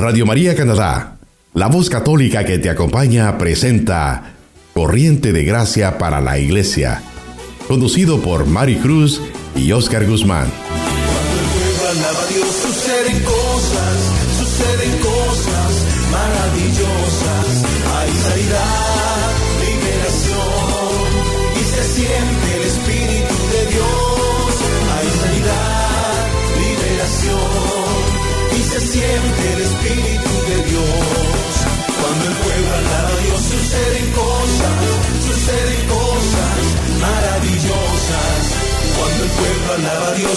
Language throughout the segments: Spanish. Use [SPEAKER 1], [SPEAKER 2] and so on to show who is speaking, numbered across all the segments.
[SPEAKER 1] Radio María Canadá, la voz católica que te acompaña, presenta Corriente de Gracia para la Iglesia, conducido por Mari Cruz y Oscar Guzmán.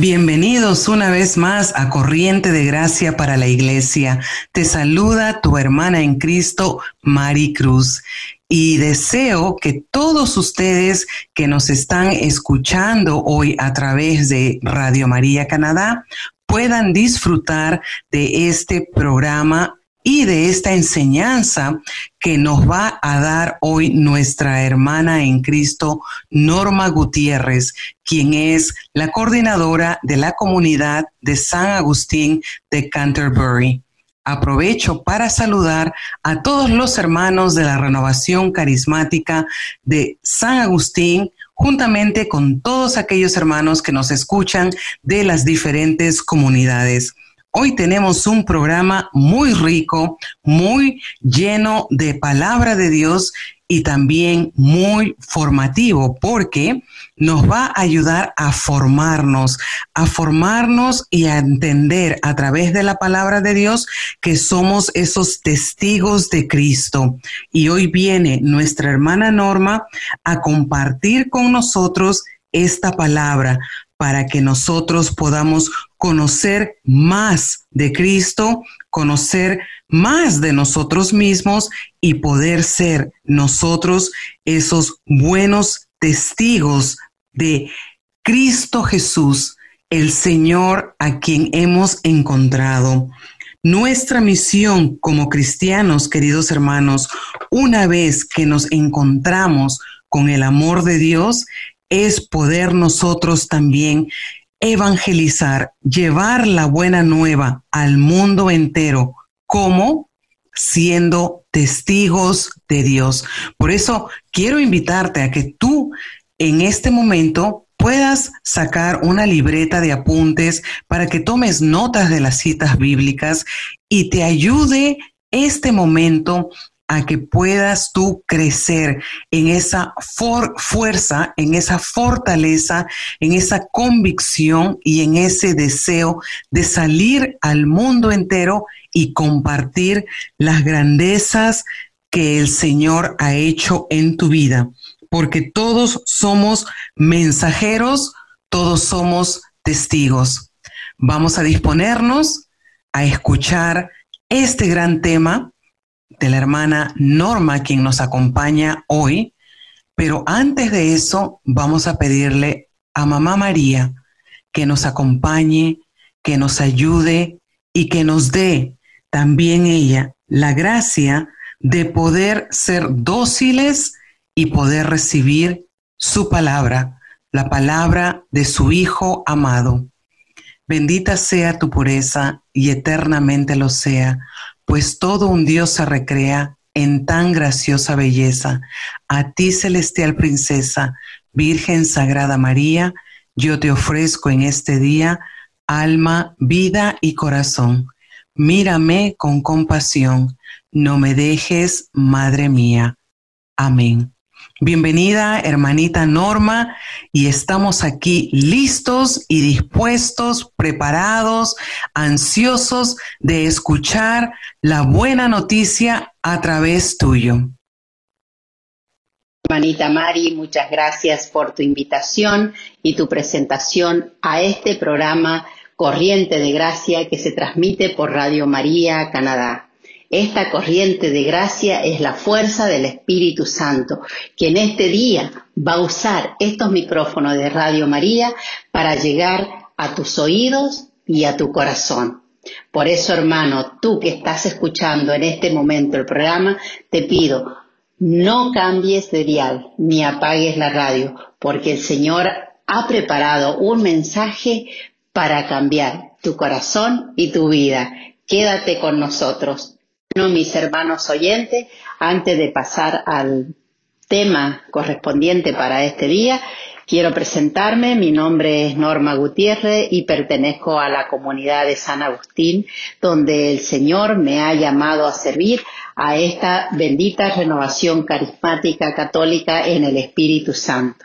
[SPEAKER 2] Bienvenidos una vez más a Corriente de Gracia para la Iglesia. Te saluda tu hermana en Cristo, Mari Cruz. Y deseo que todos ustedes que nos están escuchando hoy a través de Radio María Canadá puedan disfrutar de este programa y de esta enseñanza que nos va a dar hoy nuestra hermana en Cristo, Norma Gutiérrez, quien es la coordinadora de la comunidad de San Agustín de Canterbury. Aprovecho para saludar a todos los hermanos de la renovación carismática de San Agustín, juntamente con todos aquellos hermanos que nos escuchan de las diferentes comunidades. Hoy tenemos un programa muy rico, muy lleno de palabra de Dios y también muy formativo porque nos va a ayudar a formarnos, a formarnos y a entender a través de la palabra de Dios que somos esos testigos de Cristo. Y hoy viene nuestra hermana Norma a compartir con nosotros esta palabra para que nosotros podamos conocer más de Cristo, conocer más de nosotros mismos y poder ser nosotros esos buenos testigos de Cristo Jesús, el Señor a quien hemos encontrado. Nuestra misión como cristianos, queridos hermanos, una vez que nos encontramos con el amor de Dios, es poder nosotros también evangelizar, llevar la buena nueva al mundo entero, como siendo testigos de Dios. Por eso quiero invitarte a que tú en este momento puedas sacar una libreta de apuntes para que tomes notas de las citas bíblicas y te ayude este momento a que puedas tú crecer en esa fuerza, en esa fortaleza, en esa convicción y en ese deseo de salir al mundo entero y compartir las grandezas que el Señor ha hecho en tu vida. Porque todos somos mensajeros, todos somos testigos. Vamos a disponernos a escuchar este gran tema de la hermana Norma, quien nos acompaña hoy. Pero antes de eso, vamos a pedirle a Mamá María que nos acompañe, que nos ayude y que nos dé también ella la gracia de poder ser dóciles y poder recibir su palabra, la palabra de su Hijo amado. Bendita sea tu pureza y eternamente lo sea, pues todo un Dios se recrea en tan graciosa belleza. A ti, celestial princesa, Virgen Sagrada María, yo te ofrezco en este día alma, vida y corazón. Mírame con compasión, no me dejes, Madre mía. Amén. Bienvenida, hermanita Norma, y estamos aquí listos y dispuestos, preparados, ansiosos de escuchar la buena noticia a través tuyo.
[SPEAKER 3] Hermanita Mari, muchas gracias por tu invitación y tu presentación a este programa corriente de gracia que se transmite por Radio María Canadá. Esta corriente de gracia es la fuerza del Espíritu Santo, que en este día va a usar estos micrófonos de Radio María para llegar a tus oídos y a tu corazón. Por eso, hermano, tú que estás escuchando en este momento el programa, te pido, no cambies de dial ni apagues la radio, porque el Señor ha preparado un mensaje para cambiar tu corazón y tu vida. Quédate con nosotros. No, mis hermanos oyentes, antes de pasar al tema correspondiente para este día, quiero presentarme. Mi nombre es Norma Gutiérrez y pertenezco a la comunidad de San Agustín, donde el Señor me ha llamado a servir a esta bendita renovación carismática católica en el Espíritu Santo.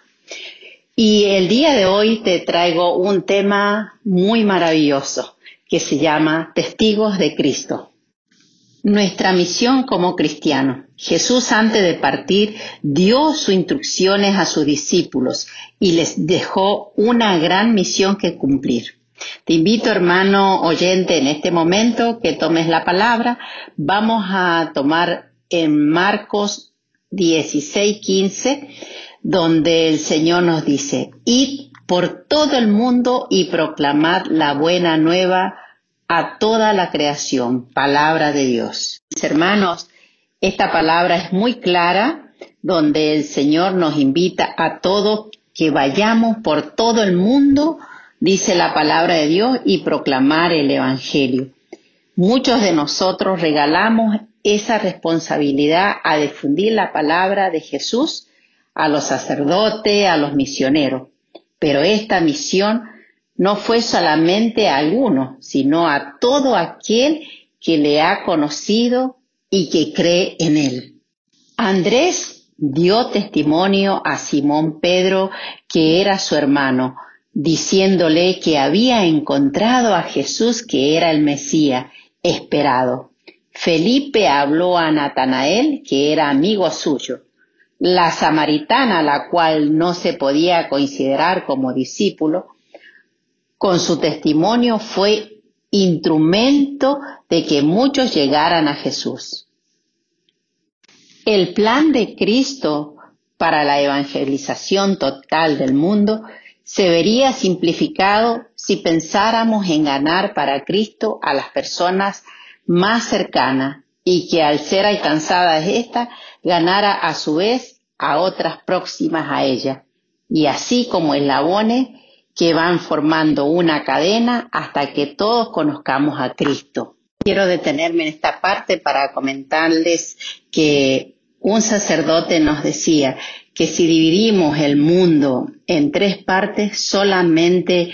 [SPEAKER 3] Y el día de hoy te traigo un tema muy maravilloso que se llama Testigos de Cristo. Nuestra misión como cristianos. Jesús antes de partir dio sus instrucciones a sus discípulos y les dejó una gran misión que cumplir. Te invito, hermano oyente, en este momento que tomes la palabra. Vamos a tomar en Marcos 16, 15 donde el Señor nos dice, id por todo el mundo y proclamad la buena nueva a toda la creación, palabra de Dios. Mis hermanos, esta palabra es muy clara, donde el Señor nos invita a todos que vayamos por todo el mundo, dice la palabra de Dios, y proclamar el Evangelio. Muchos de nosotros regalamos esa responsabilidad a difundir la palabra de Jesús a los sacerdotes, a los misioneros. Pero esta misión no fue solamente a algunos, sino a todo aquel que le ha conocido y que cree en él. Andrés dio testimonio a Simón Pedro, que era su hermano, diciéndole que había encontrado a Jesús que era el Mesías esperado. Felipe habló a Natanael, que era amigo suyo. La samaritana, la cual no se podía considerar como discípulo, con su testimonio fue instrumento de que muchos llegaran a Jesús. El plan de Cristo para la evangelización total del mundo se vería simplificado si pensáramos en ganar para Cristo a las personas más cercanas y que al ser alcanzadas éstas ganara a su vez a otras próximas a ella, y así como eslabones que van formando una cadena hasta que todos conozcamos a Cristo. Quiero detenerme en esta parte para comentarles que un sacerdote nos decía que si dividimos el mundo en tres partes, solamente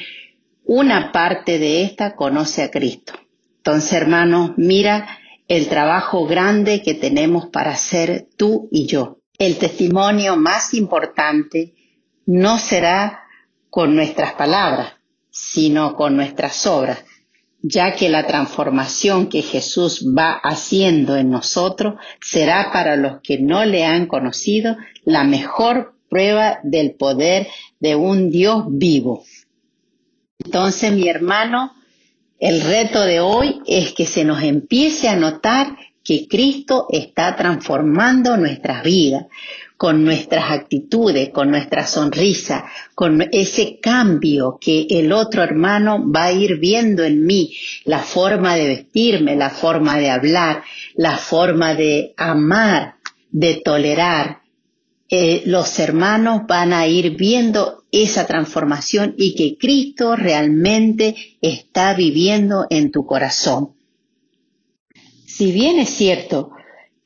[SPEAKER 3] una parte de esta conoce a Cristo. Entonces, hermanos, mira el trabajo grande que tenemos para hacer tú y yo. El testimonio más importante no será con nuestras palabras, sino con nuestras obras, ya que la transformación que Jesús va haciendo en nosotros será para los que no le han conocido la mejor prueba del poder de un Dios vivo. Entonces, mi hermano, el reto de hoy es que se nos empiece a notar que Cristo está transformando nuestras vidas, con nuestras actitudes, con nuestra sonrisa, con ese cambio que el otro hermano va a ir viendo en mí, la forma de vestirme, la forma de hablar, la forma de amar, de tolerar. Eh, los hermanos van a ir viendo esa transformación y que Cristo realmente está viviendo en tu corazón. Si bien es cierto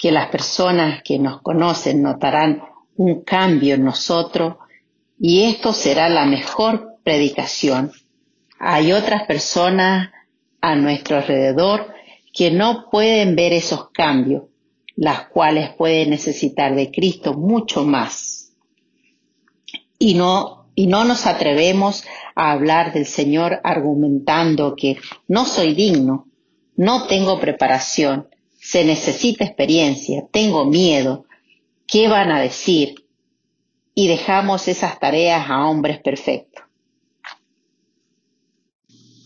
[SPEAKER 3] que las personas que nos conocen notarán un cambio en nosotros y esto será la mejor predicación, hay otras personas a nuestro alrededor que no pueden ver esos cambios, las cuales pueden necesitar de Cristo mucho más. Y no y no nos atrevemos a hablar del Señor argumentando que no soy digno, no tengo preparación, se necesita experiencia, tengo miedo, ¿qué van a decir? Y dejamos esas tareas a hombres perfectos.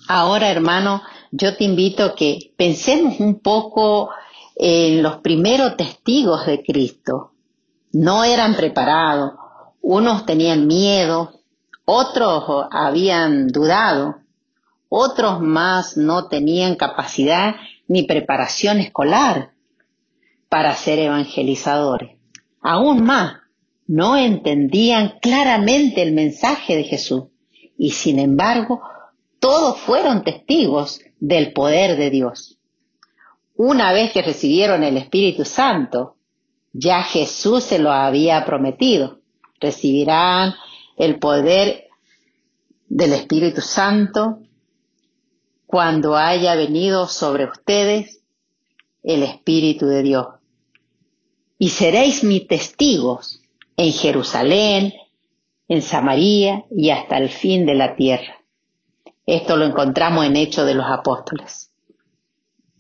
[SPEAKER 3] Ahora, hermano, yo te invito a que pensemos un poco en los primeros testigos de Cristo. No eran preparados, unos tenían miedo, otros habían dudado, otros más no tenían capacidad ni preparación escolar para ser evangelizadores. Aún más, no entendían claramente el mensaje de Jesús y sin embargo todos fueron testigos del poder de Dios. Una vez que recibieron el Espíritu Santo, ya Jesús se lo había prometido. Recibirán el poder del Espíritu Santo cuando haya venido sobre ustedes el Espíritu de Dios. Y seréis mis testigos en Jerusalén, en Samaria y hasta el fin de la tierra. Esto lo encontramos en Hechos de los Apóstoles.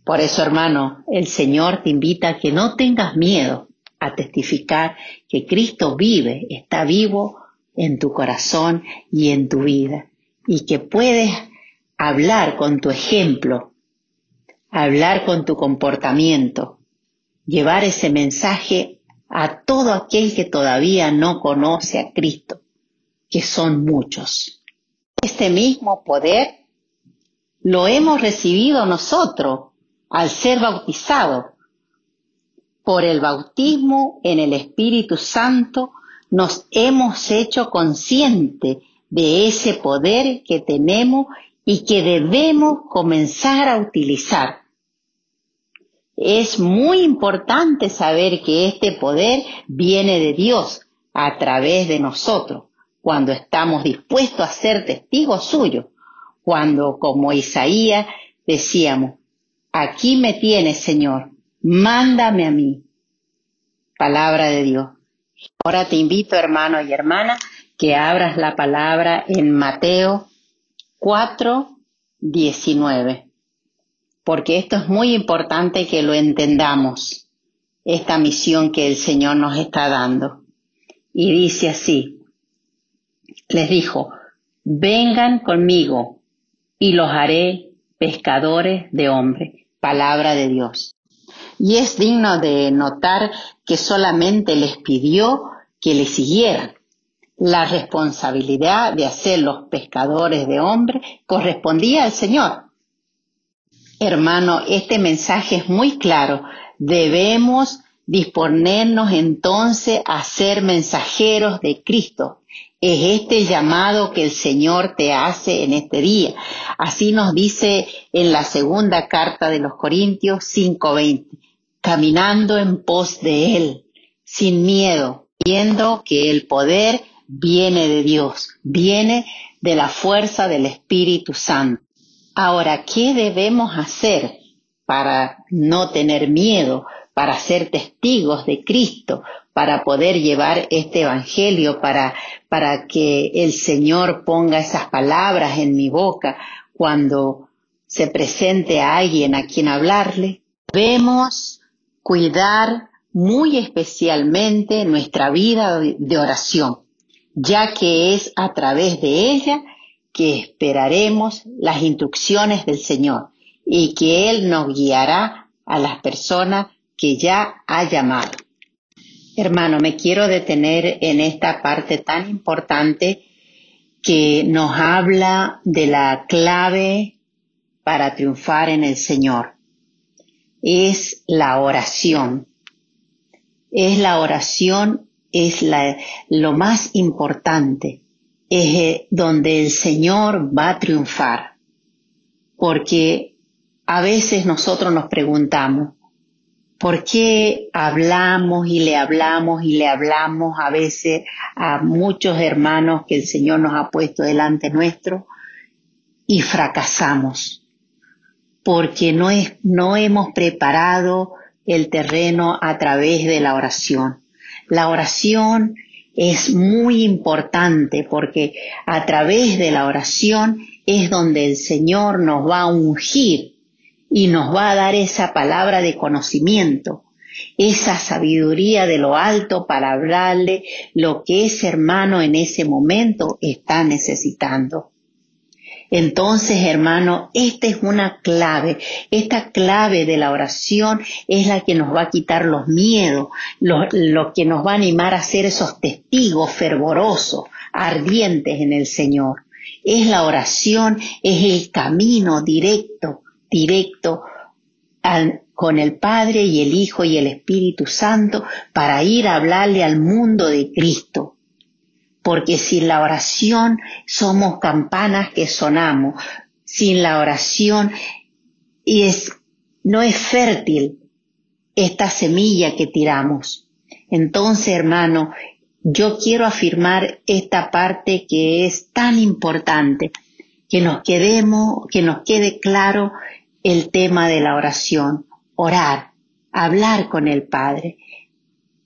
[SPEAKER 3] Por eso, hermano, el Señor te invita a que no tengas miedo a testificar que Cristo vive, está vivo en tu corazón y en tu vida, y que puedes hablar con tu ejemplo, hablar con tu comportamiento, llevar ese mensaje a todo aquel que todavía no conoce a Cristo, que son muchos. Este mismo poder lo hemos recibido nosotros al ser bautizados. Por el bautismo en el Espíritu Santo nos hemos hecho conscientes de ese poder que tenemos y que debemos comenzar a utilizar. Es muy importante saber que este poder viene de Dios a través de nosotros cuando estamos dispuestos a ser testigos suyos, cuando como Isaías decíamos, aquí me tienes Señor, mándame a mí. Palabra de Dios. Ahora te invito hermano y hermana que abras la palabra en Mateo 4, 19, porque esto es muy importante que lo entendamos, esta misión que el Señor nos está dando. Y dice así, les dijo, vengan conmigo y los haré pescadores de hombres. Palabra de Dios. Y es digno de notar que solamente les pidió que le siguieran. La responsabilidad de hacer los pescadores de hombres correspondía al Señor. Hermano, este mensaje es muy claro. Debemos disponernos entonces a ser mensajeros de Cristo. Es este llamado que el Señor te hace en este día. Así nos dice en la segunda carta de los Corintios 5:20, caminando en pos de Él, sin miedo, viendo que el poder viene de Dios, viene de la fuerza del Espíritu Santo. Ahora, ¿qué debemos hacer para no tener miedo, para ser testigos de Cristo, para poder llevar este Evangelio, para, para que el Señor ponga esas palabras en mi boca cuando se presente a alguien a quien hablarle. Debemos cuidar muy especialmente nuestra vida de oración, ya que es a través de ella que esperaremos las instrucciones del Señor y que Él nos guiará a las personas que ya ha llamado. Hermano, me quiero detener en esta parte tan importante que nos habla de la clave para triunfar en el Señor. Es la oración. Es la oración, es la, lo más importante. Es eh, donde el Señor va a triunfar. Porque a veces nosotros nos preguntamos, ¿Por qué hablamos y le hablamos y le hablamos a veces a muchos hermanos que el Señor nos ha puesto delante nuestro y fracasamos? Porque no, es, no hemos preparado el terreno a través de la oración. La oración es muy importante porque a través de la oración es donde el Señor nos va a ungir y nos va a dar esa palabra de conocimiento, esa sabiduría de lo alto para hablarle lo que ese hermano en ese momento está necesitando. Entonces, hermano, esta es una clave. Esta clave de la oración es la que nos va a quitar los miedos, lo, que nos va a animar a ser esos testigos fervorosos, ardientes en el Señor. Es la oración, es el camino directo, directo al, con el Padre y el Hijo y el Espíritu Santo para ir a hablarle al mundo de Cristo porque sin la oración somos campanas que sonamos, sin la oración y es, no es fértil esta semilla que tiramos. Entonces, hermano, yo quiero afirmar esta parte que es tan importante, que nos quedemos, que nos quede claro el tema de la oración, orar, hablar con el Padre.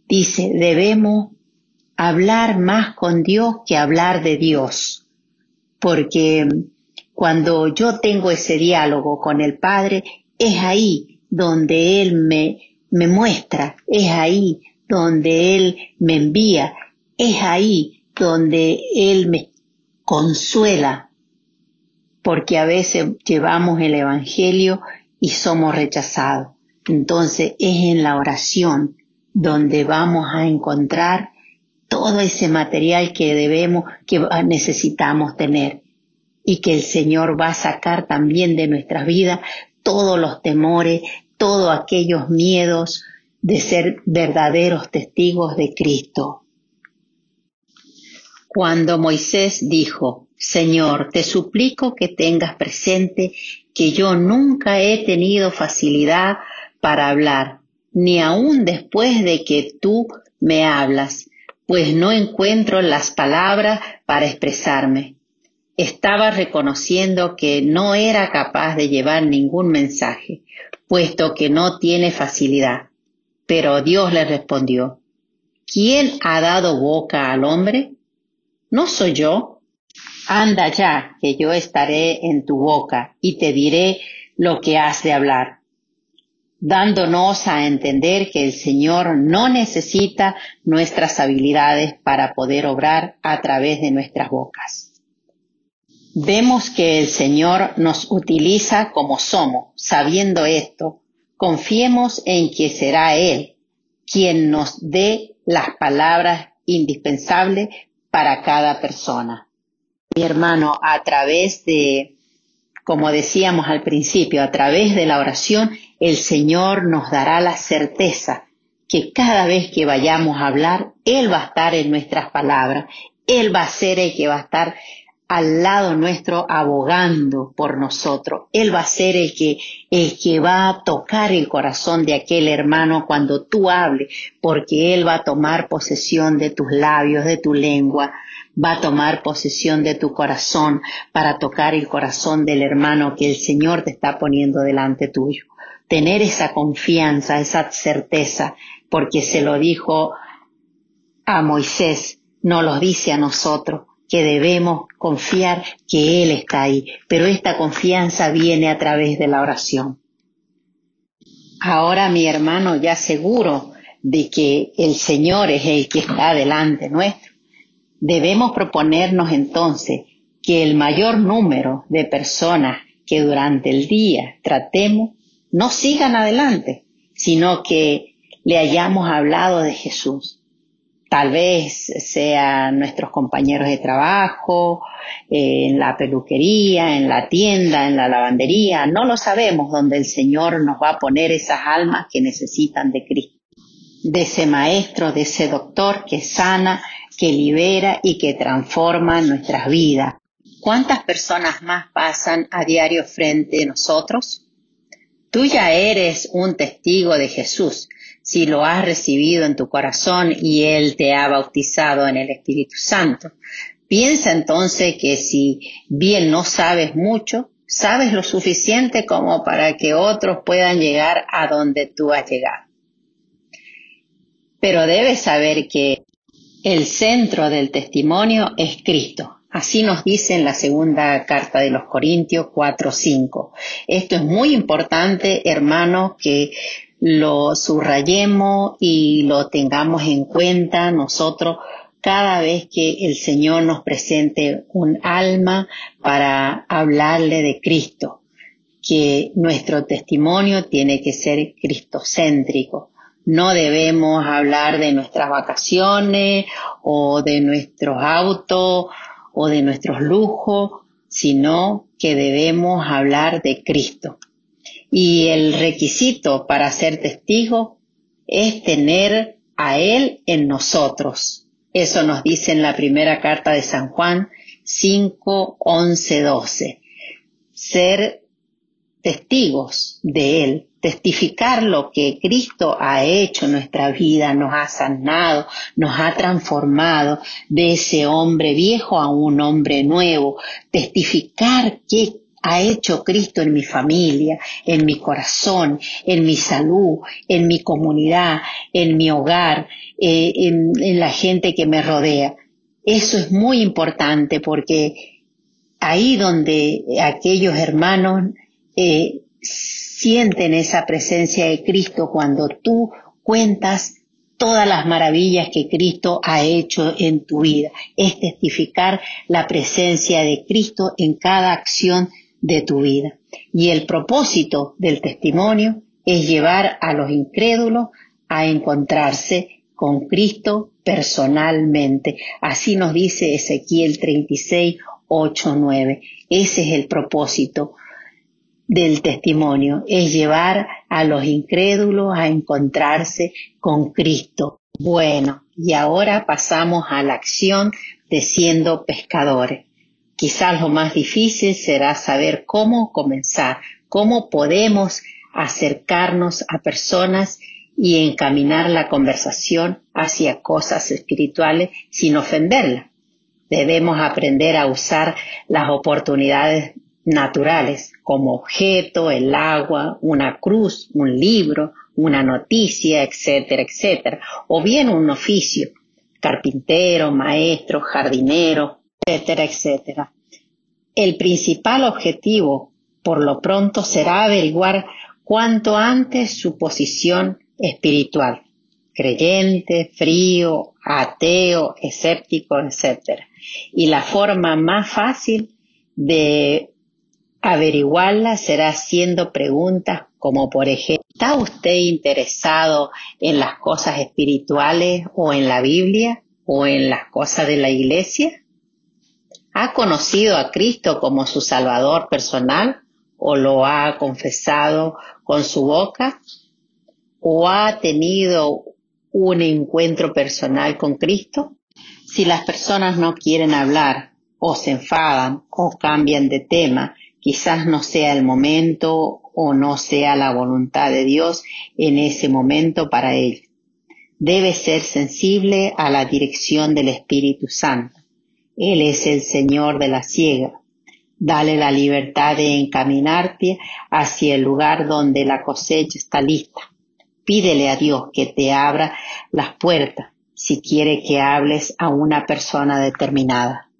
[SPEAKER 3] Dice, debemos hablar más con Dios que hablar de Dios, porque cuando yo tengo ese diálogo con el Padre, es ahí donde Él me, me muestra, es ahí donde Él me envía, es ahí donde Él me consuela, porque a veces llevamos el Evangelio y somos rechazados. Entonces es en la oración donde vamos a encontrar todo ese material que debemos, que necesitamos tener y que el Señor va a sacar también de nuestras vidas todos los temores, todos aquellos miedos de ser verdaderos testigos de Cristo. Cuando Moisés dijo, Señor, te suplico que tengas presente que yo nunca he tenido facilidad para hablar, ni aun después de que tú me hablas, pues no encuentro las palabras para expresarme. Estaba reconociendo que no era capaz de llevar ningún mensaje, puesto que no tiene facilidad. Pero Dios le respondió, ¿quién ha dado boca al hombre? ¿No soy yo? Anda ya, que yo estaré en tu boca y te diré lo que has de hablar dándonos a entender que el Señor no necesita nuestras habilidades para poder obrar a través de nuestras bocas. Vemos que el Señor nos utiliza como somos. Sabiendo esto, confiemos en que será Él quien nos dé las palabras indispensables para cada persona. Mi hermano, a través de, como decíamos al principio, a través de la oración, el Señor nos dará la certeza que cada vez que vayamos a hablar, Él va a estar en nuestras palabras, Él va a ser el que va a estar al lado nuestro abogando por nosotros. Él va a ser el que, que va a tocar el corazón de aquel hermano cuando tú hables, porque Él va a tomar posesión de tus labios, de tu lengua, va a tomar posesión de tu corazón para tocar el corazón del hermano que el Señor te está poniendo delante tuyo tener esa confianza, esa certeza, porque se lo dijo a Moisés, no lo dice a nosotros, que debemos confiar que Él está ahí, pero esta confianza viene a través de la oración. Ahora mi hermano ya seguro de que el Señor es el que está delante nuestro, debemos proponernos entonces que el mayor número de personas que durante el día tratemos no sigan adelante, sino que le hayamos hablado de Jesús. Tal vez sean nuestros compañeros de trabajo, en la peluquería, en la tienda, en la lavandería, no lo sabemos donde el Señor nos va a poner esas almas que necesitan de Cristo, de ese maestro, de ese doctor que sana, que libera y que transforma nuestras vidas. ¿Cuántas personas más pasan a diario frente a nosotros? Tú ya eres un testigo de Jesús si lo has recibido en tu corazón y Él te ha bautizado en el Espíritu Santo. Piensa entonces que si bien no sabes mucho, sabes lo suficiente como para que otros puedan llegar a donde tú has llegado. Pero debes saber que el centro del testimonio es Cristo. Así nos dice en la segunda carta de los Corintios 4.5. Esto es muy importante, hermanos, que lo subrayemos y lo tengamos en cuenta nosotros cada vez que el Señor nos presente un alma para hablarle de Cristo, que nuestro testimonio tiene que ser cristocéntrico. No debemos hablar de nuestras vacaciones o de nuestros autos o de nuestros lujos, sino que debemos hablar de Cristo. Y el requisito para ser testigo es tener a Él en nosotros. Eso nos dice en la primera carta de San Juan 5, 11, 12. Ser testigos de Él, testificar lo que Cristo ha hecho en nuestra vida, nos ha sanado, nos ha transformado de ese hombre viejo a un hombre nuevo, testificar qué ha hecho Cristo en mi familia, en mi corazón, en mi salud, en mi comunidad, en mi hogar, eh, en, la gente que me rodea. Eso es muy importante porque ahí donde aquellos hermanos eh, sienten esa presencia de Cristo cuando tú cuentas todas las maravillas que Cristo ha hecho en tu vida. Es testificar la presencia de Cristo en cada acción de tu vida. Y el propósito del testimonio es llevar a los incrédulos a encontrarse con Cristo personalmente. Así nos dice Ezequiel 36, 8, 9. Ese es el propósito del testimonio, es llevar a los incrédulos a encontrarse con Cristo. Bueno, y ahora pasamos a la acción de siendo pescadores. Quizás lo más difícil será saber cómo comenzar, cómo podemos acercarnos a personas y encaminar la conversación hacia cosas espirituales sin ofenderla. Debemos aprender a usar las oportunidades naturales como objeto, el agua, una cruz, un libro, una noticia, etcétera, etcétera, o bien un oficio, carpintero, maestro, jardinero, etcétera, etcétera. El principal objetivo, por lo pronto, será averiguar cuanto antes su posición espiritual, creyente, frío, ateo, escéptico, etcétera. Y la forma más fácil de averiguarla será haciendo preguntas como por ejemplo, ¿está usted interesado en las cosas espirituales o en la Biblia o en las cosas de la iglesia? ¿Ha conocido a Cristo como su Salvador personal o lo ha confesado con su boca? ¿O ha tenido un encuentro personal con Cristo? Si las personas no quieren hablar o se enfadan o cambian de tema, quizás no sea el momento o no sea la voluntad de Dios en ese momento para él. Debe ser sensible a la dirección del Espíritu Santo. Él es el Señor de la ciega. Dale la libertad de encaminarte hacia el lugar donde la cosecha está lista. Pídele a Dios que te abra las puertas si quiere que hables a una persona determinada.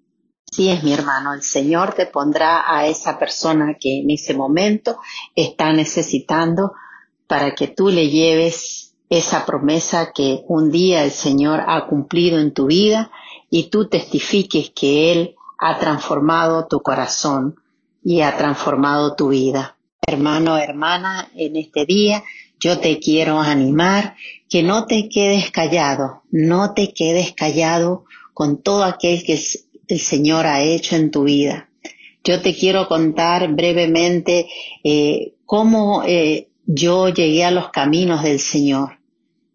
[SPEAKER 3] Sí es mi hermano, el Señor te pondrá a esa persona que en ese momento está necesitando para que tú le lleves esa promesa que un día el Señor ha cumplido en tu vida y tú testifiques que Él ha transformado tu corazón y ha transformado tu vida. Hermano, hermana, en este día yo te quiero animar que no te quedes callado, no te quedes callado con todo aquel que el Señor ha hecho en tu vida. Yo te quiero contar brevemente eh, cómo eh, yo llegué a los caminos del Señor.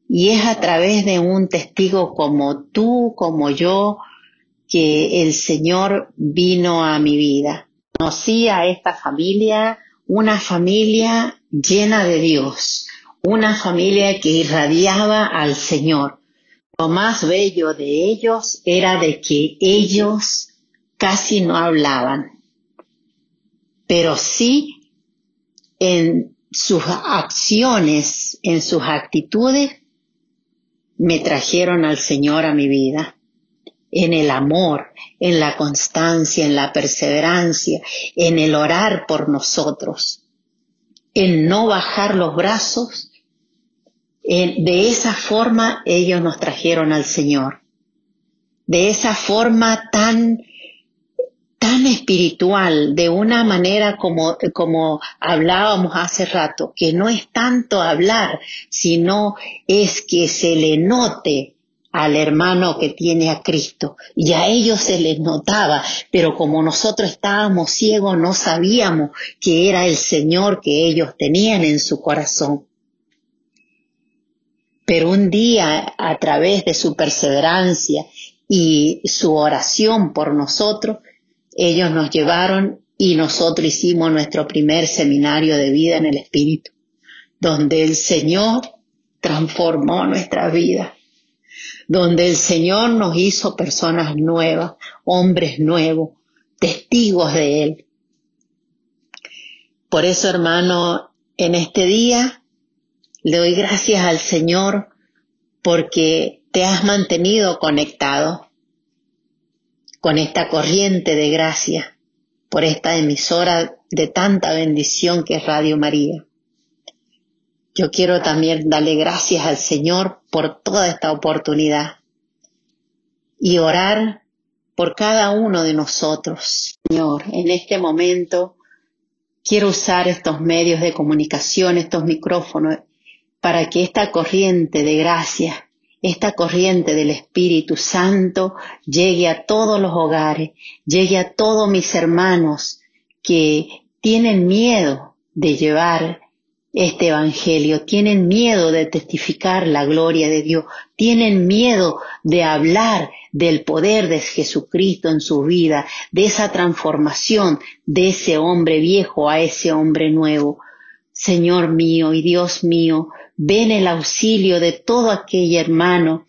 [SPEAKER 3] Y es a través de un testigo como tú, como yo, que el Señor vino a mi vida. Conocí a esta familia, una familia llena de Dios, una familia que irradiaba al Señor. Lo más bello de ellos era de que ellos casi no hablaban, pero sí en sus acciones, en sus actitudes, me trajeron al Señor a mi vida, en el amor, en la constancia, en la perseverancia, en el orar por nosotros, en no bajar los brazos. de esa forma ellos nos trajeron al Señor. de esa forma tan tan espiritual, de una manera como, como hablábamos hace rato, que no es tanto hablar, sino es que se le note al hermano que tiene a Cristo. Y a ellos se les notaba, pero como nosotros estábamos ciegos, no sabíamos que era el Señor que ellos tenían en su corazón. Pero un día, a través de su perseverancia y su oración por nosotros, ellos nos llevaron y nosotros hicimos nuestro primer seminario de vida en el Espíritu, donde el Señor transformó nuestra vida, donde el Señor nos hizo personas nuevas, hombres nuevos, testigos de Él. Por eso, hermano, en este día le doy gracias al Señor porque te has mantenido conectado con esta corriente de gracia por esta emisora de tanta bendición que es Radio María. Yo quiero también darle gracias al Señor por toda esta oportunidad y orar por cada uno de nosotros. Señor, en este momento quiero usar estos medios de comunicación, estos micrófonos, para que esta corriente de gracia esta corriente del Espíritu Santo llegue a todos los hogares, llegue a todos mis hermanos que tienen miedo de llevar este Evangelio, tienen miedo de testificar la gloria de Dios, tienen miedo de hablar del poder de Jesucristo en su vida, de esa transformación de ese hombre viejo a ese hombre nuevo. Señor mío y Dios mío, ven el auxilio de todo aquel hermano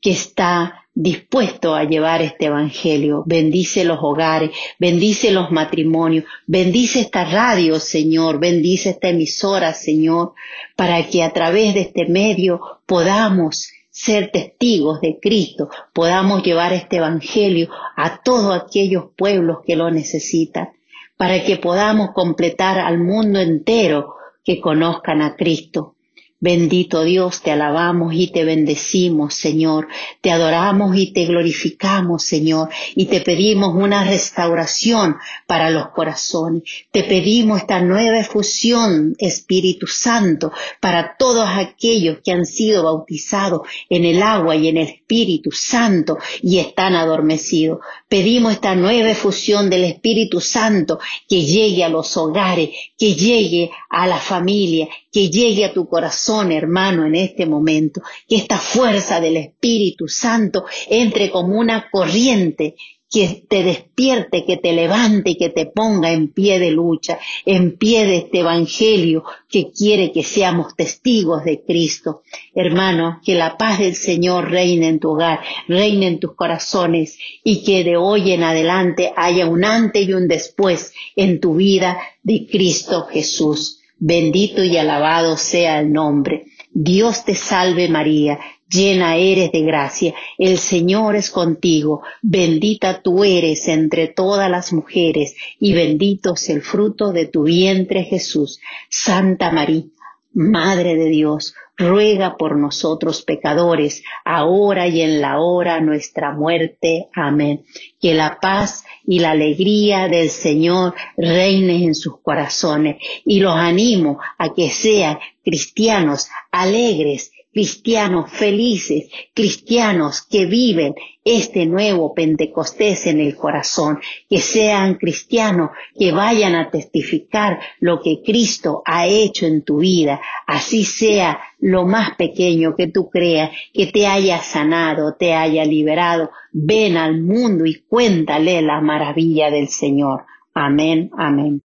[SPEAKER 3] que está dispuesto a llevar este Evangelio. Bendice los hogares, bendice los matrimonios, bendice esta radio, Señor, bendice esta emisora, Señor, para que a través de este medio podamos ser testigos de Cristo, podamos llevar este Evangelio a todos aquellos pueblos que lo necesitan, para que podamos completar al mundo entero que conozcan a Cristo. Bendito Dios, te alabamos y te bendecimos, Señor. Te adoramos y te glorificamos, Señor. Y te pedimos una restauración para los corazones. Te pedimos esta nueva efusión, Espíritu Santo, para todos aquellos que han sido bautizados en el agua y en el Espíritu Santo y están adormecidos. Pedimos esta nueva efusión del Espíritu Santo que llegue a los hogares, que llegue a la familia, que llegue a tu corazón, hermano, en este momento, que esta fuerza del Espíritu Santo entre como una corriente que te despierte, que te levante y que te ponga en pie de lucha, en pie de este Evangelio que quiere que seamos testigos de Cristo. Hermano, que la paz del Señor reine en tu hogar, reine en tus corazones y que de hoy en adelante haya un antes y un después en tu vida de Cristo Jesús. Bendito y alabado sea el nombre. Dios te salve María, llena eres de gracia, el Señor es contigo, bendita tú eres entre todas las mujeres, y bendito es el fruto de tu vientre Jesús. Santa María, Madre de Dios, ruega por nosotros pecadores, ahora y en la hora nuestra muerte. Amén. Que la paz y la alegría del Señor reine en sus corazones y los animo a que sean cristianos alegres, cristianos felices, cristianos que viven este nuevo Pentecostés en el corazón, que sean cristianos que vayan a testificar lo que Cristo ha hecho en tu vida, así sea lo más pequeño que tú creas, que te haya sanado, te haya liberado, ven al mundo y cuéntale la maravilla del Señor. Amén, amén.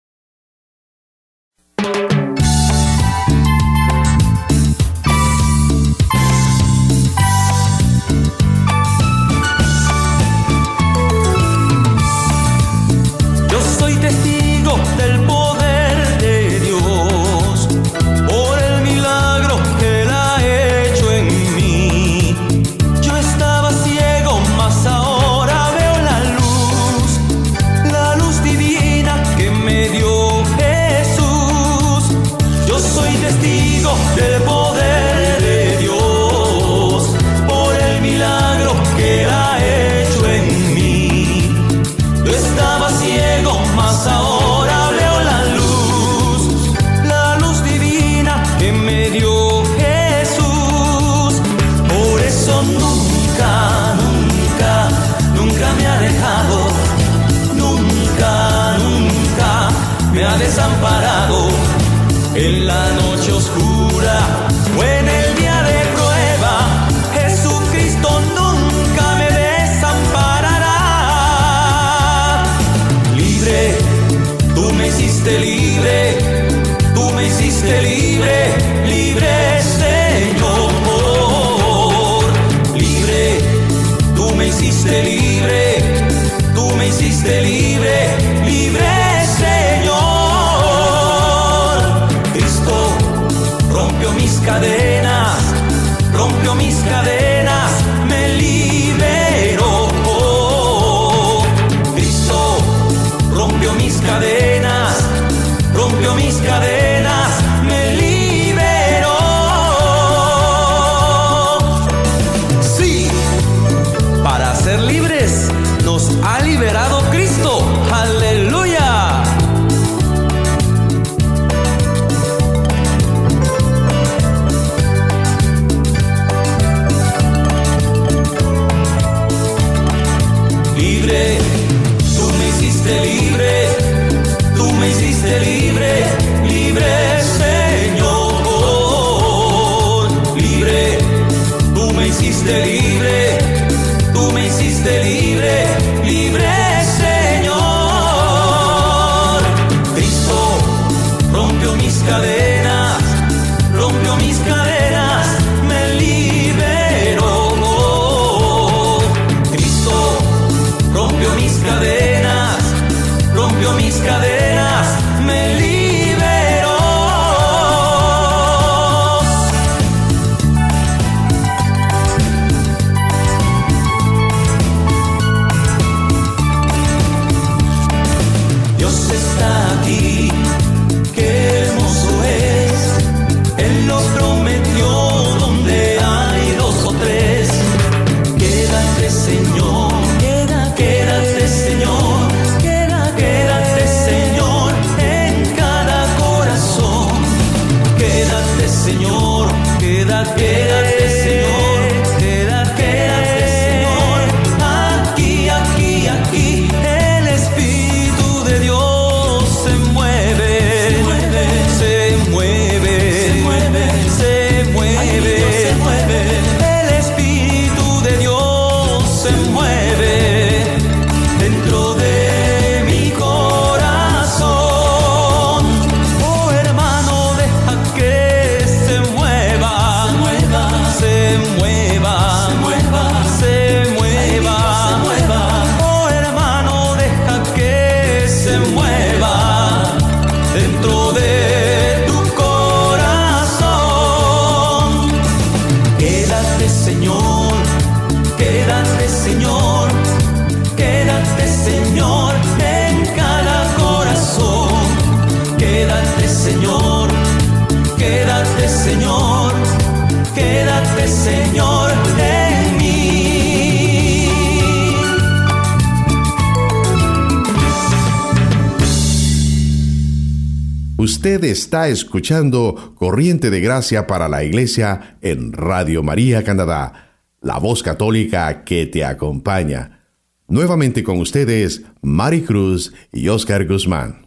[SPEAKER 4] Está
[SPEAKER 1] escuchando Corriente de Gracia para la Iglesia en Radio María Canadá, la voz católica que te acompaña. Nuevamente con ustedes, Mari Cruz y Oscar Guzmán.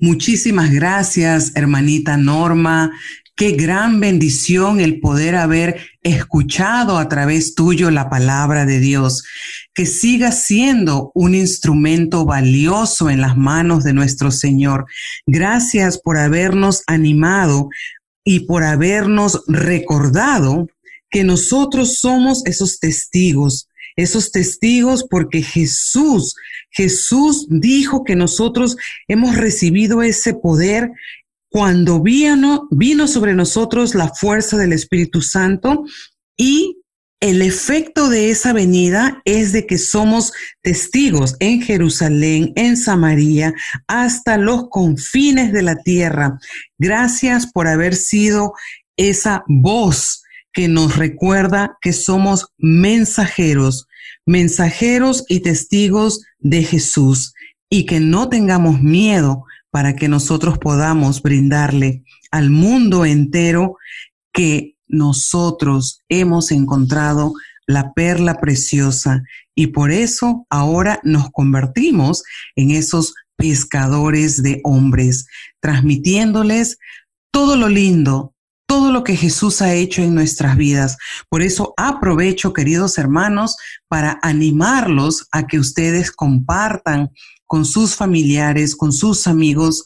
[SPEAKER 2] Muchísimas gracias, hermanita Norma. Qué gran bendición el poder haber escuchado a través tuyo la palabra de Dios. Que siga siendo un instrumento valioso en las manos de nuestro Señor. Gracias por habernos animado y por habernos recordado que nosotros somos esos testigos, esos testigos porque Jesús, Jesús dijo que nosotros hemos recibido ese poder cuando vino, vino sobre nosotros la fuerza del Espíritu Santo y el efecto de esa venida es de que somos testigos en Jerusalén, en Samaria, hasta los confines de la tierra. Gracias por haber sido esa voz que nos recuerda que somos mensajeros, mensajeros y testigos de Jesús y que no tengamos miedo para que nosotros podamos brindarle al mundo entero que nosotros hemos encontrado la perla preciosa y por eso ahora nos convertimos en esos pescadores de hombres, transmitiéndoles todo lo lindo, todo lo que Jesús ha hecho en nuestras vidas. Por eso aprovecho, queridos hermanos, para animarlos a que ustedes compartan con sus familiares, con sus amigos,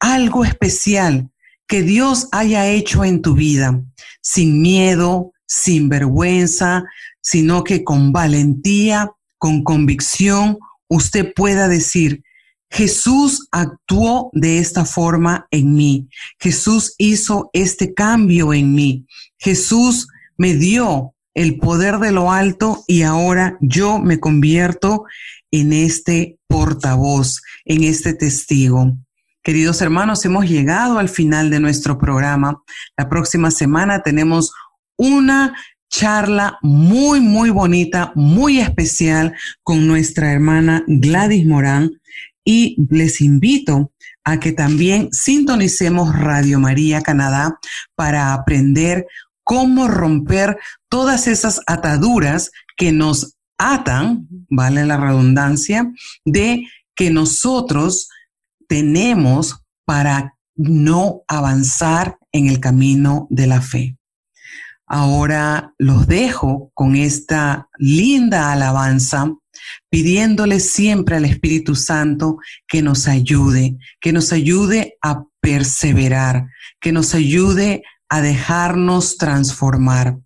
[SPEAKER 2] algo especial que Dios haya hecho en tu vida, sin miedo, sin vergüenza, sino que con valentía, con convicción, usted pueda decir, Jesús actuó de esta forma en mí. Jesús hizo este cambio en mí. Jesús me dio el poder de lo alto y ahora yo me convierto en este portavoz, en este testigo. Queridos hermanos, hemos llegado al final de nuestro programa. La próxima semana tenemos una charla muy, muy bonita, muy especial con nuestra hermana Gladys Morán y les invito a que también sintonicemos Radio María Canadá para aprender cómo romper todas esas ataduras que nos atan, vale la redundancia, de que nosotros tenemos para no avanzar en el camino de la fe. Ahora los dejo con esta linda alabanza, pidiéndole siempre al Espíritu Santo que nos ayude, que nos ayude a perseverar, que nos ayude a dejarnos transformar.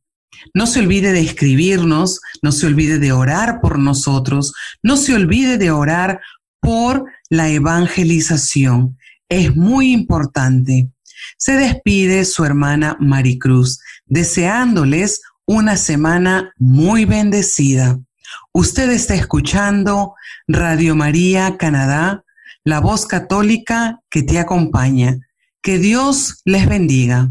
[SPEAKER 2] No se olvide de escribirnos, no se olvide de orar por nosotros, no se olvide de orar por la evangelización. Es muy importante. Se despide su hermana Maricruz, deseándoles una semana muy bendecida. Usted está escuchando Radio María Canadá, la voz católica que te acompaña. Que Dios les bendiga.